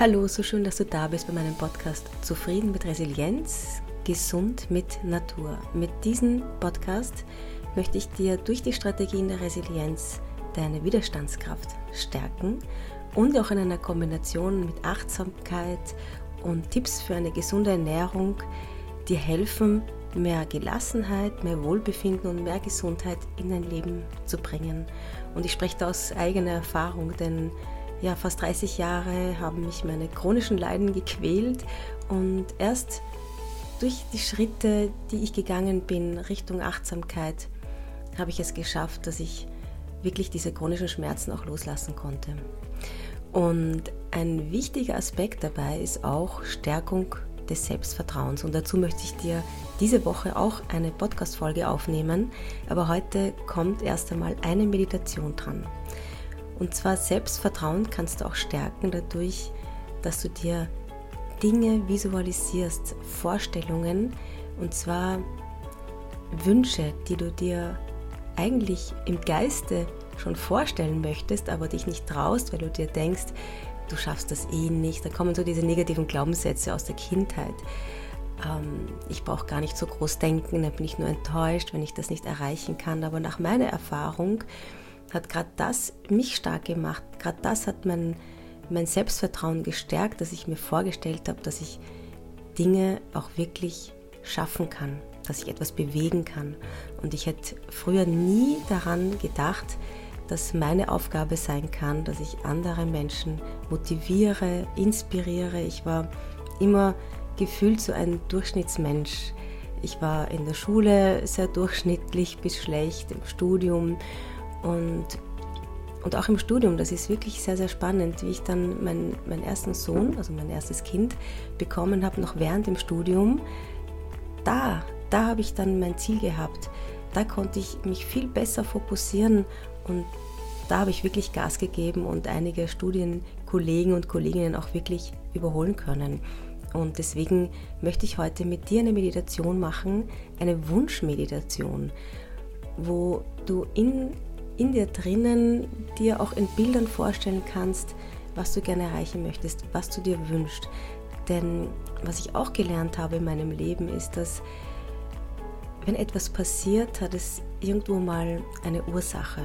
Hallo, so schön, dass du da bist bei meinem Podcast Zufrieden mit Resilienz, gesund mit Natur. Mit diesem Podcast möchte ich dir durch die Strategien der Resilienz deine Widerstandskraft stärken und auch in einer Kombination mit Achtsamkeit und Tipps für eine gesunde Ernährung dir helfen, mehr Gelassenheit, mehr Wohlbefinden und mehr Gesundheit in dein Leben zu bringen. Und ich spreche da aus eigener Erfahrung, denn ja, fast 30 Jahre haben mich meine chronischen Leiden gequält und erst durch die Schritte, die ich gegangen bin Richtung Achtsamkeit, habe ich es geschafft, dass ich wirklich diese chronischen Schmerzen auch loslassen konnte. Und ein wichtiger Aspekt dabei ist auch Stärkung des Selbstvertrauens. Und dazu möchte ich dir diese Woche auch eine Podcast-Folge aufnehmen. Aber heute kommt erst einmal eine Meditation dran. Und zwar Selbstvertrauen kannst du auch stärken dadurch, dass du dir Dinge visualisierst, Vorstellungen und zwar Wünsche, die du dir eigentlich im Geiste schon vorstellen möchtest, aber dich nicht traust, weil du dir denkst, du schaffst das eh nicht. Da kommen so diese negativen Glaubenssätze aus der Kindheit. Ähm, ich brauche gar nicht so groß denken, da bin ich nur enttäuscht, wenn ich das nicht erreichen kann. Aber nach meiner Erfahrung hat gerade das mich stark gemacht. Gerade das hat mein, mein Selbstvertrauen gestärkt, dass ich mir vorgestellt habe, dass ich Dinge auch wirklich schaffen kann, dass ich etwas bewegen kann. Und ich hätte früher nie daran gedacht, dass meine Aufgabe sein kann, dass ich andere Menschen motiviere, inspiriere. Ich war immer gefühlt so ein Durchschnittsmensch. Ich war in der Schule sehr durchschnittlich bis schlecht, im Studium und, und auch im Studium, das ist wirklich sehr, sehr spannend, wie ich dann mein, meinen ersten Sohn, also mein erstes Kind, bekommen habe, noch während dem Studium. Da, da habe ich dann mein Ziel gehabt. Da konnte ich mich viel besser fokussieren und da habe ich wirklich Gas gegeben und einige Studienkollegen und Kolleginnen auch wirklich überholen können. Und deswegen möchte ich heute mit dir eine Meditation machen, eine Wunschmeditation, wo du in in dir drinnen dir auch in Bildern vorstellen kannst, was du gerne erreichen möchtest, was du dir wünschst. Denn was ich auch gelernt habe in meinem Leben ist, dass wenn etwas passiert, hat es irgendwo mal eine Ursache.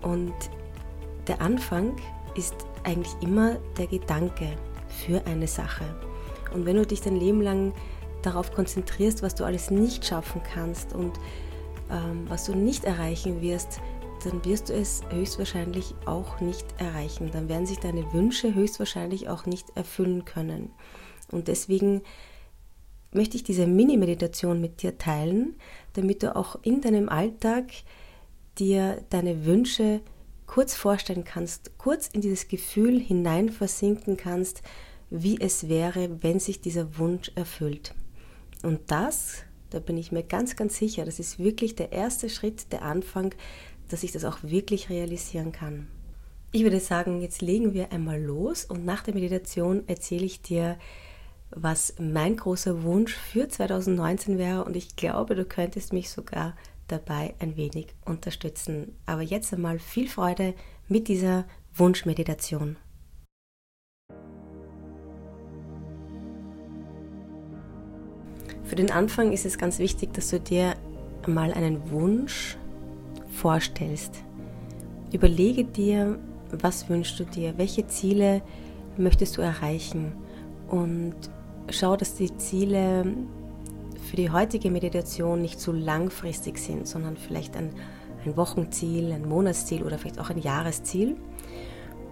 Und der Anfang ist eigentlich immer der Gedanke für eine Sache. Und wenn du dich dein Leben lang darauf konzentrierst, was du alles nicht schaffen kannst und ähm, was du nicht erreichen wirst, dann wirst du es höchstwahrscheinlich auch nicht erreichen. Dann werden sich deine Wünsche höchstwahrscheinlich auch nicht erfüllen können. Und deswegen möchte ich diese Mini-Meditation mit dir teilen, damit du auch in deinem Alltag dir deine Wünsche kurz vorstellen kannst, kurz in dieses Gefühl hinein versinken kannst, wie es wäre, wenn sich dieser Wunsch erfüllt. Und das, da bin ich mir ganz, ganz sicher, das ist wirklich der erste Schritt, der Anfang, dass ich das auch wirklich realisieren kann. Ich würde sagen, jetzt legen wir einmal los und nach der Meditation erzähle ich dir, was mein großer Wunsch für 2019 wäre und ich glaube, du könntest mich sogar dabei ein wenig unterstützen. Aber jetzt einmal viel Freude mit dieser Wunschmeditation. Für den Anfang ist es ganz wichtig, dass du dir mal einen Wunsch vorstellst. Überlege dir, was wünschst du dir, welche Ziele möchtest du erreichen und schau, dass die Ziele für die heutige Meditation nicht zu langfristig sind, sondern vielleicht ein, ein Wochenziel, ein Monatsziel oder vielleicht auch ein Jahresziel.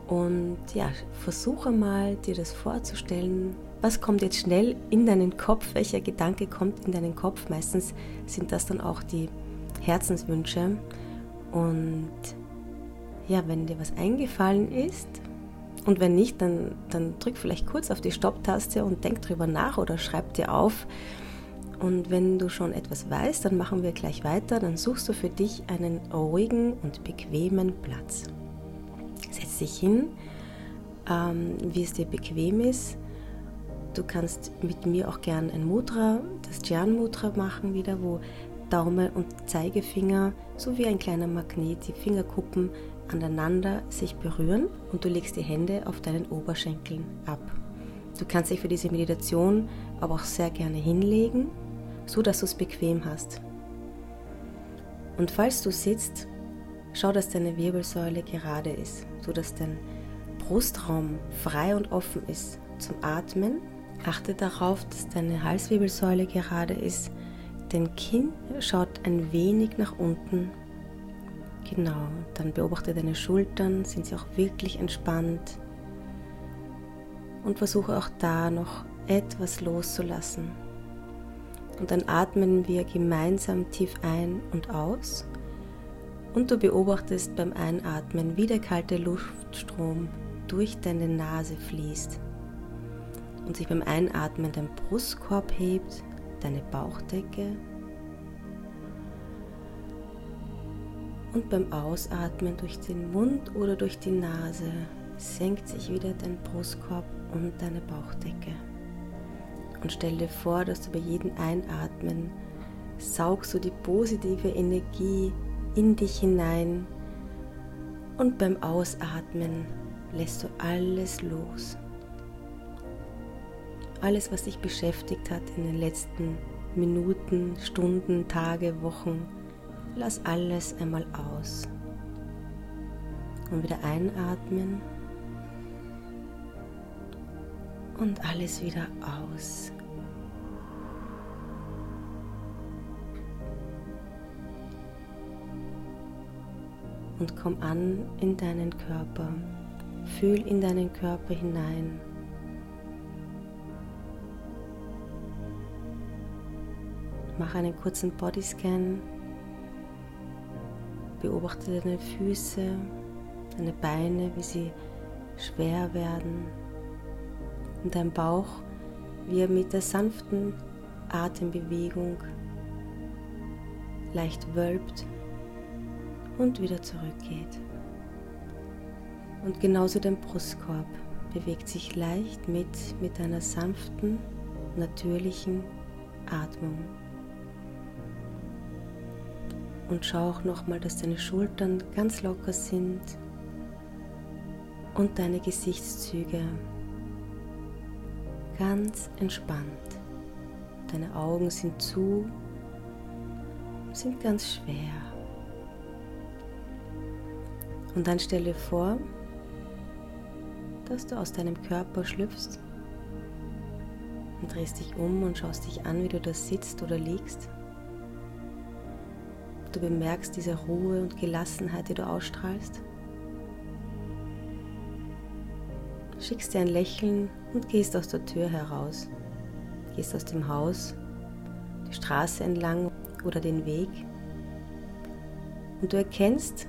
Und ja, versuche mal, dir das vorzustellen. Was kommt jetzt schnell in deinen Kopf? Welcher Gedanke kommt in deinen Kopf? Meistens sind das dann auch die Herzenswünsche. Und ja, wenn dir was eingefallen ist und wenn nicht, dann, dann drück vielleicht kurz auf die Stopptaste und denk drüber nach oder schreib dir auf. Und wenn du schon etwas weißt, dann machen wir gleich weiter. Dann suchst du für dich einen ruhigen und bequemen Platz. Setz dich hin, ähm, wie es dir bequem ist. Du kannst mit mir auch gern ein Mudra, das Jhan Mudra machen wieder, wo Daumen und Zeigefinger sowie ein kleiner Magnet die Fingerkuppen aneinander sich berühren und du legst die Hände auf deinen Oberschenkeln ab. Du kannst dich für diese Meditation aber auch sehr gerne hinlegen, so dass du es bequem hast. Und falls du sitzt, schau, dass deine Wirbelsäule gerade ist, so dass dein Brustraum frei und offen ist zum Atmen. Achte darauf, dass deine Halswirbelsäule gerade ist. Dein Kinn schaut ein wenig nach unten. Genau, dann beobachte deine Schultern, sind sie auch wirklich entspannt. Und versuche auch da noch etwas loszulassen. Und dann atmen wir gemeinsam tief ein und aus. Und du beobachtest beim Einatmen, wie der kalte Luftstrom durch deine Nase fließt und sich beim Einatmen dein Brustkorb hebt, deine Bauchdecke und beim Ausatmen durch den Mund oder durch die Nase senkt sich wieder dein Brustkorb und deine Bauchdecke. Und stell dir vor, dass du bei jedem Einatmen saugst du die positive Energie in dich hinein und beim Ausatmen lässt du alles los. Alles, was dich beschäftigt hat in den letzten Minuten, Stunden, Tage, Wochen, lass alles einmal aus. Und wieder einatmen und alles wieder aus. Und komm an in deinen Körper. Fühl in deinen Körper hinein. Mach einen kurzen Bodyscan. Beobachte deine Füße, deine Beine, wie sie schwer werden. Und dein Bauch, wie er mit der sanften Atembewegung leicht wölbt und wieder zurückgeht. Und genauso dein Brustkorb bewegt sich leicht mit mit einer sanften, natürlichen Atmung. Und schau auch nochmal, dass deine Schultern ganz locker sind und deine Gesichtszüge ganz entspannt. Deine Augen sind zu, sind ganz schwer. Und dann stelle vor, dass du aus deinem Körper schlüpfst und drehst dich um und schaust dich an, wie du da sitzt oder liegst. Du bemerkst diese Ruhe und Gelassenheit, die du ausstrahlst. Schickst dir ein Lächeln und gehst aus der Tür heraus. Gehst aus dem Haus, die Straße entlang oder den Weg. Und du erkennst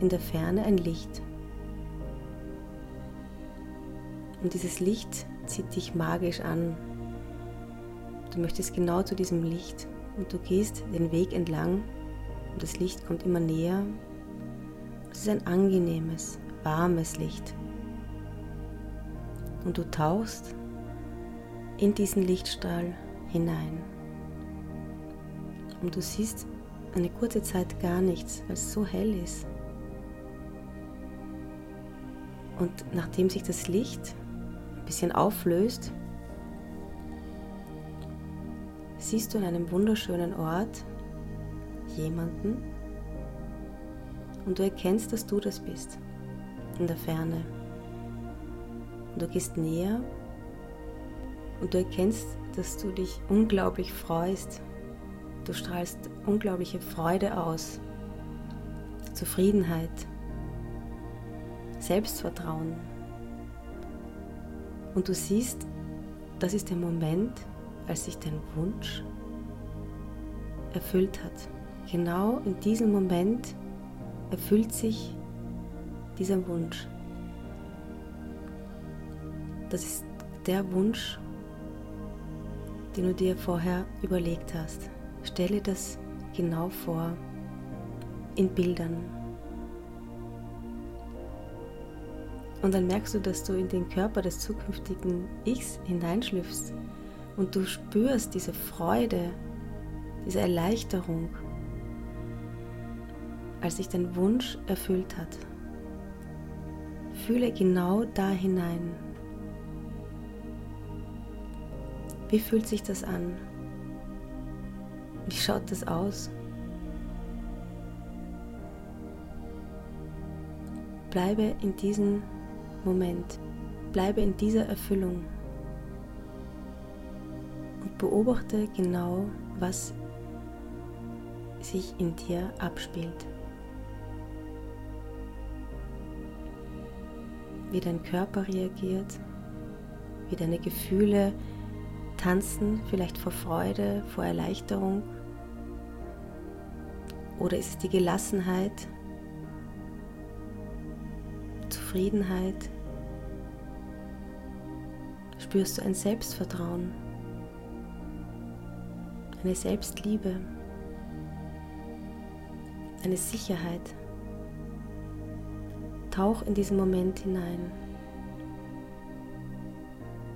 in der Ferne ein Licht. Und dieses Licht zieht dich magisch an. Du möchtest genau zu diesem Licht und du gehst den Weg entlang und das Licht kommt immer näher. Es ist ein angenehmes, warmes Licht. Und du tauchst in diesen Lichtstrahl hinein. Und du siehst eine kurze Zeit gar nichts, weil es so hell ist. Und nachdem sich das Licht ein bisschen auflöst, siehst du an einem wunderschönen Ort jemanden und du erkennst, dass du das bist in der Ferne. Und du gehst näher und du erkennst, dass du dich unglaublich freust. Du strahlst unglaubliche Freude aus, Zufriedenheit, Selbstvertrauen. Und du siehst, das ist der Moment, als sich dein Wunsch erfüllt hat. Genau in diesem Moment erfüllt sich dieser Wunsch. Das ist der Wunsch, den du dir vorher überlegt hast. Stelle das genau vor in Bildern. Und dann merkst du, dass du in den Körper des zukünftigen Ichs hineinschlüpfst und du spürst diese Freude, diese Erleichterung, als sich dein Wunsch erfüllt hat. fühle genau da hinein. Wie fühlt sich das an? Wie schaut das aus? Bleibe in diesem Moment, bleibe in dieser Erfüllung und beobachte genau, was sich in dir abspielt. Wie dein Körper reagiert, wie deine Gefühle tanzen, vielleicht vor Freude, vor Erleichterung. Oder ist es die Gelassenheit, Zufriedenheit? Spürst du ein Selbstvertrauen, eine Selbstliebe, eine Sicherheit? Tauch in diesen Moment hinein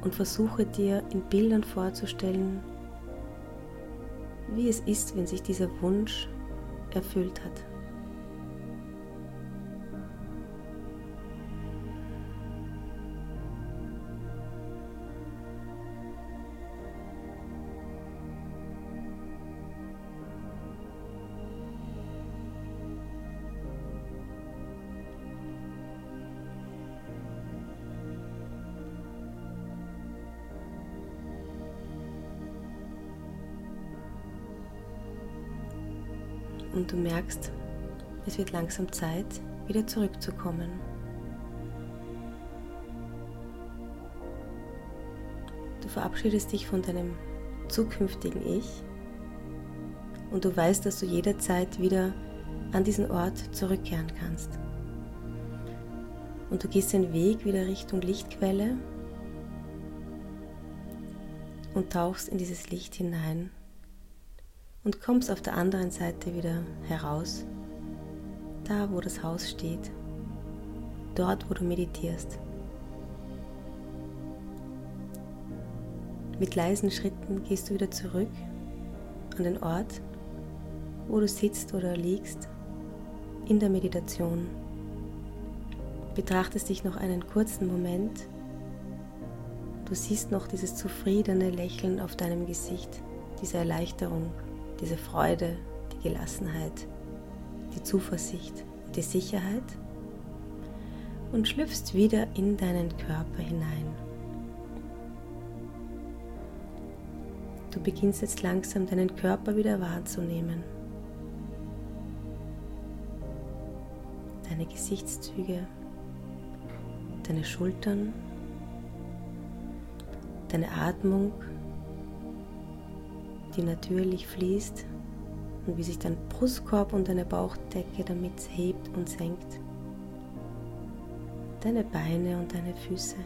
und versuche dir in Bildern vorzustellen, wie es ist, wenn sich dieser Wunsch erfüllt hat. Und du merkst, es wird langsam Zeit, wieder zurückzukommen. Du verabschiedest dich von deinem zukünftigen Ich und du weißt, dass du jederzeit wieder an diesen Ort zurückkehren kannst. Und du gehst den Weg wieder Richtung Lichtquelle und tauchst in dieses Licht hinein und kommst auf der anderen Seite wieder heraus, da wo das Haus steht, dort wo du meditierst. Mit leisen Schritten gehst du wieder zurück an den Ort, wo du sitzt oder liegst in der Meditation. Betrachtest dich noch einen kurzen Moment. Du siehst noch dieses zufriedene Lächeln auf deinem Gesicht, diese Erleichterung diese Freude, die Gelassenheit, die Zuversicht, die Sicherheit und schlüpfst wieder in deinen Körper hinein. Du beginnst jetzt langsam deinen Körper wieder wahrzunehmen. Deine Gesichtszüge, deine Schultern, deine Atmung die natürlich fließt und wie sich dein Brustkorb und deine Bauchdecke damit hebt und senkt. Deine Beine und deine Füße.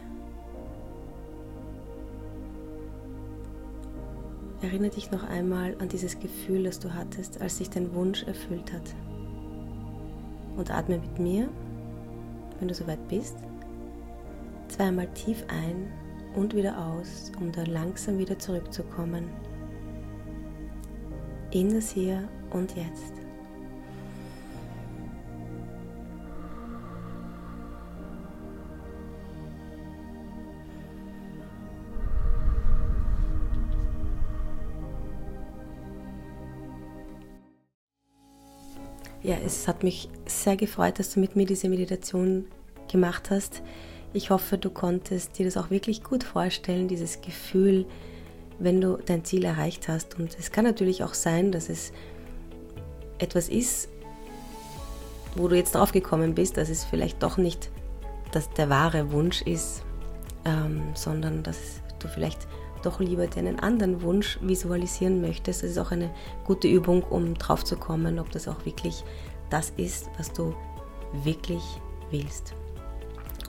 Erinnere dich noch einmal an dieses Gefühl, das du hattest, als sich dein Wunsch erfüllt hat. Und atme mit mir, wenn du soweit bist, zweimal tief ein und wieder aus, um dann langsam wieder zurückzukommen in das Hier und Jetzt. Ja, es hat mich sehr gefreut, dass du mit mir diese Meditation gemacht hast. Ich hoffe, du konntest dir das auch wirklich gut vorstellen, dieses Gefühl, wenn du dein Ziel erreicht hast. Und es kann natürlich auch sein, dass es etwas ist, wo du jetzt drauf gekommen bist, dass es vielleicht doch nicht dass der wahre Wunsch ist, ähm, sondern dass du vielleicht doch lieber deinen anderen Wunsch visualisieren möchtest. Das ist auch eine gute Übung, um drauf zu kommen, ob das auch wirklich das ist, was du wirklich willst.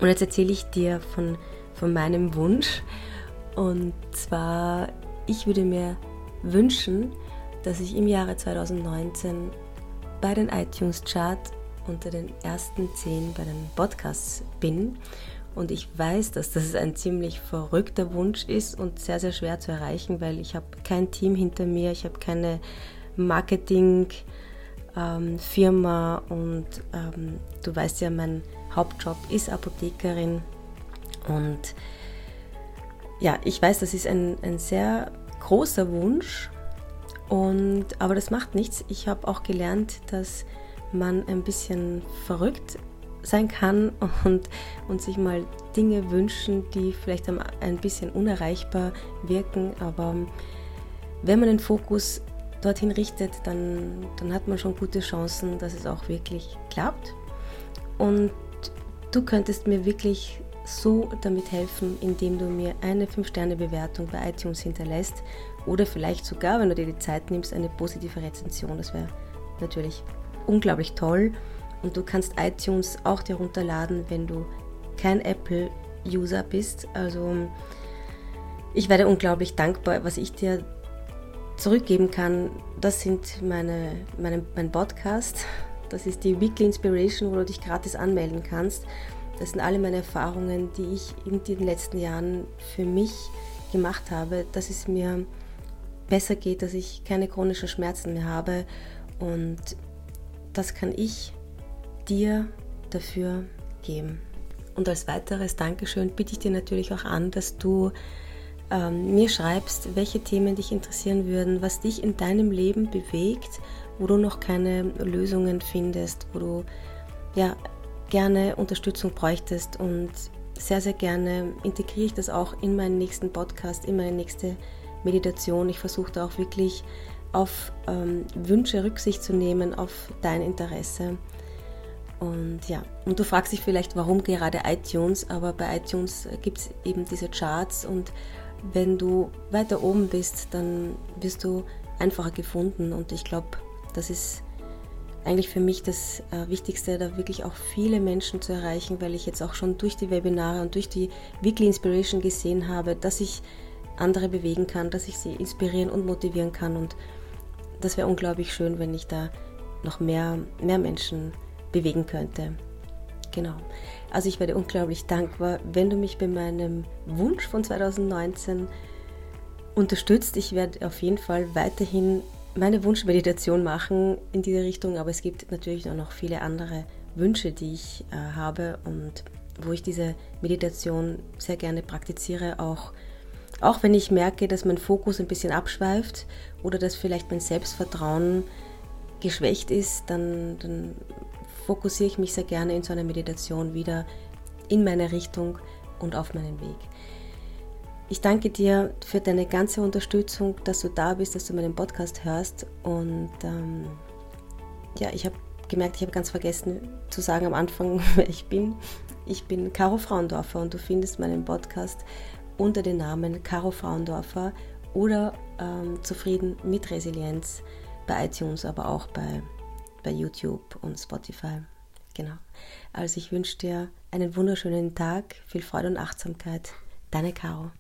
Und jetzt erzähle ich dir von, von meinem Wunsch. Und zwar ich würde mir wünschen, dass ich im Jahre 2019 bei den iTunes Chart unter den ersten zehn bei den Podcasts bin. Und ich weiß, dass das ein ziemlich verrückter Wunsch ist und sehr, sehr schwer zu erreichen, weil ich habe kein Team hinter mir, ich habe keine Marketing-Firma ähm, und ähm, du weißt ja, mein Hauptjob ist Apothekerin und ja, ich weiß, das ist ein, ein sehr großer Wunsch, und, aber das macht nichts. Ich habe auch gelernt, dass man ein bisschen verrückt sein kann und, und sich mal Dinge wünschen, die vielleicht ein bisschen unerreichbar wirken. Aber wenn man den Fokus dorthin richtet, dann, dann hat man schon gute Chancen, dass es auch wirklich klappt. Und du könntest mir wirklich so damit helfen, indem du mir eine 5-Sterne-Bewertung bei iTunes hinterlässt oder vielleicht sogar, wenn du dir die Zeit nimmst, eine positive Rezension. Das wäre natürlich unglaublich toll. Und du kannst iTunes auch dir runterladen, wenn du kein Apple-User bist. Also ich werde unglaublich dankbar, was ich dir zurückgeben kann. Das sind meine, meine, mein Podcast. Das ist die Weekly Inspiration, wo du dich gratis anmelden kannst. Das sind alle meine Erfahrungen, die ich in den letzten Jahren für mich gemacht habe, dass es mir besser geht, dass ich keine chronischen Schmerzen mehr habe und das kann ich dir dafür geben. Und als weiteres Dankeschön biete ich dir natürlich auch an, dass du ähm, mir schreibst, welche Themen dich interessieren würden, was dich in deinem Leben bewegt, wo du noch keine Lösungen findest, wo du ja gerne Unterstützung bräuchtest und sehr, sehr gerne integriere ich das auch in meinen nächsten Podcast, in meine nächste Meditation. Ich versuche da auch wirklich auf ähm, Wünsche Rücksicht zu nehmen, auf dein Interesse. Und ja, und du fragst dich vielleicht, warum gerade iTunes, aber bei iTunes gibt es eben diese Charts und wenn du weiter oben bist, dann wirst du einfacher gefunden und ich glaube, das ist eigentlich für mich das äh, Wichtigste, da wirklich auch viele Menschen zu erreichen, weil ich jetzt auch schon durch die Webinare und durch die Weekly Inspiration gesehen habe, dass ich andere bewegen kann, dass ich sie inspirieren und motivieren kann und das wäre unglaublich schön, wenn ich da noch mehr, mehr Menschen bewegen könnte. Genau. Also ich werde unglaublich dankbar, wenn du mich bei meinem Wunsch von 2019 unterstützt. Ich werde auf jeden Fall weiterhin meine Wunschmeditation machen in diese Richtung, aber es gibt natürlich auch noch viele andere Wünsche, die ich äh, habe und wo ich diese Meditation sehr gerne praktiziere, auch, auch wenn ich merke, dass mein Fokus ein bisschen abschweift oder dass vielleicht mein Selbstvertrauen geschwächt ist, dann, dann fokussiere ich mich sehr gerne in so einer Meditation wieder in meine Richtung und auf meinen Weg. Ich danke dir für deine ganze Unterstützung, dass du da bist, dass du meinen Podcast hörst. Und ähm, ja, ich habe gemerkt, ich habe ganz vergessen zu sagen am Anfang, wer ich bin. Ich bin Caro Frauendorfer und du findest meinen Podcast unter dem Namen Caro Frauendorfer oder ähm, Zufrieden mit Resilienz bei iTunes, aber auch bei, bei YouTube und Spotify. Genau. Also ich wünsche dir einen wunderschönen Tag, viel Freude und Achtsamkeit. Deine Caro.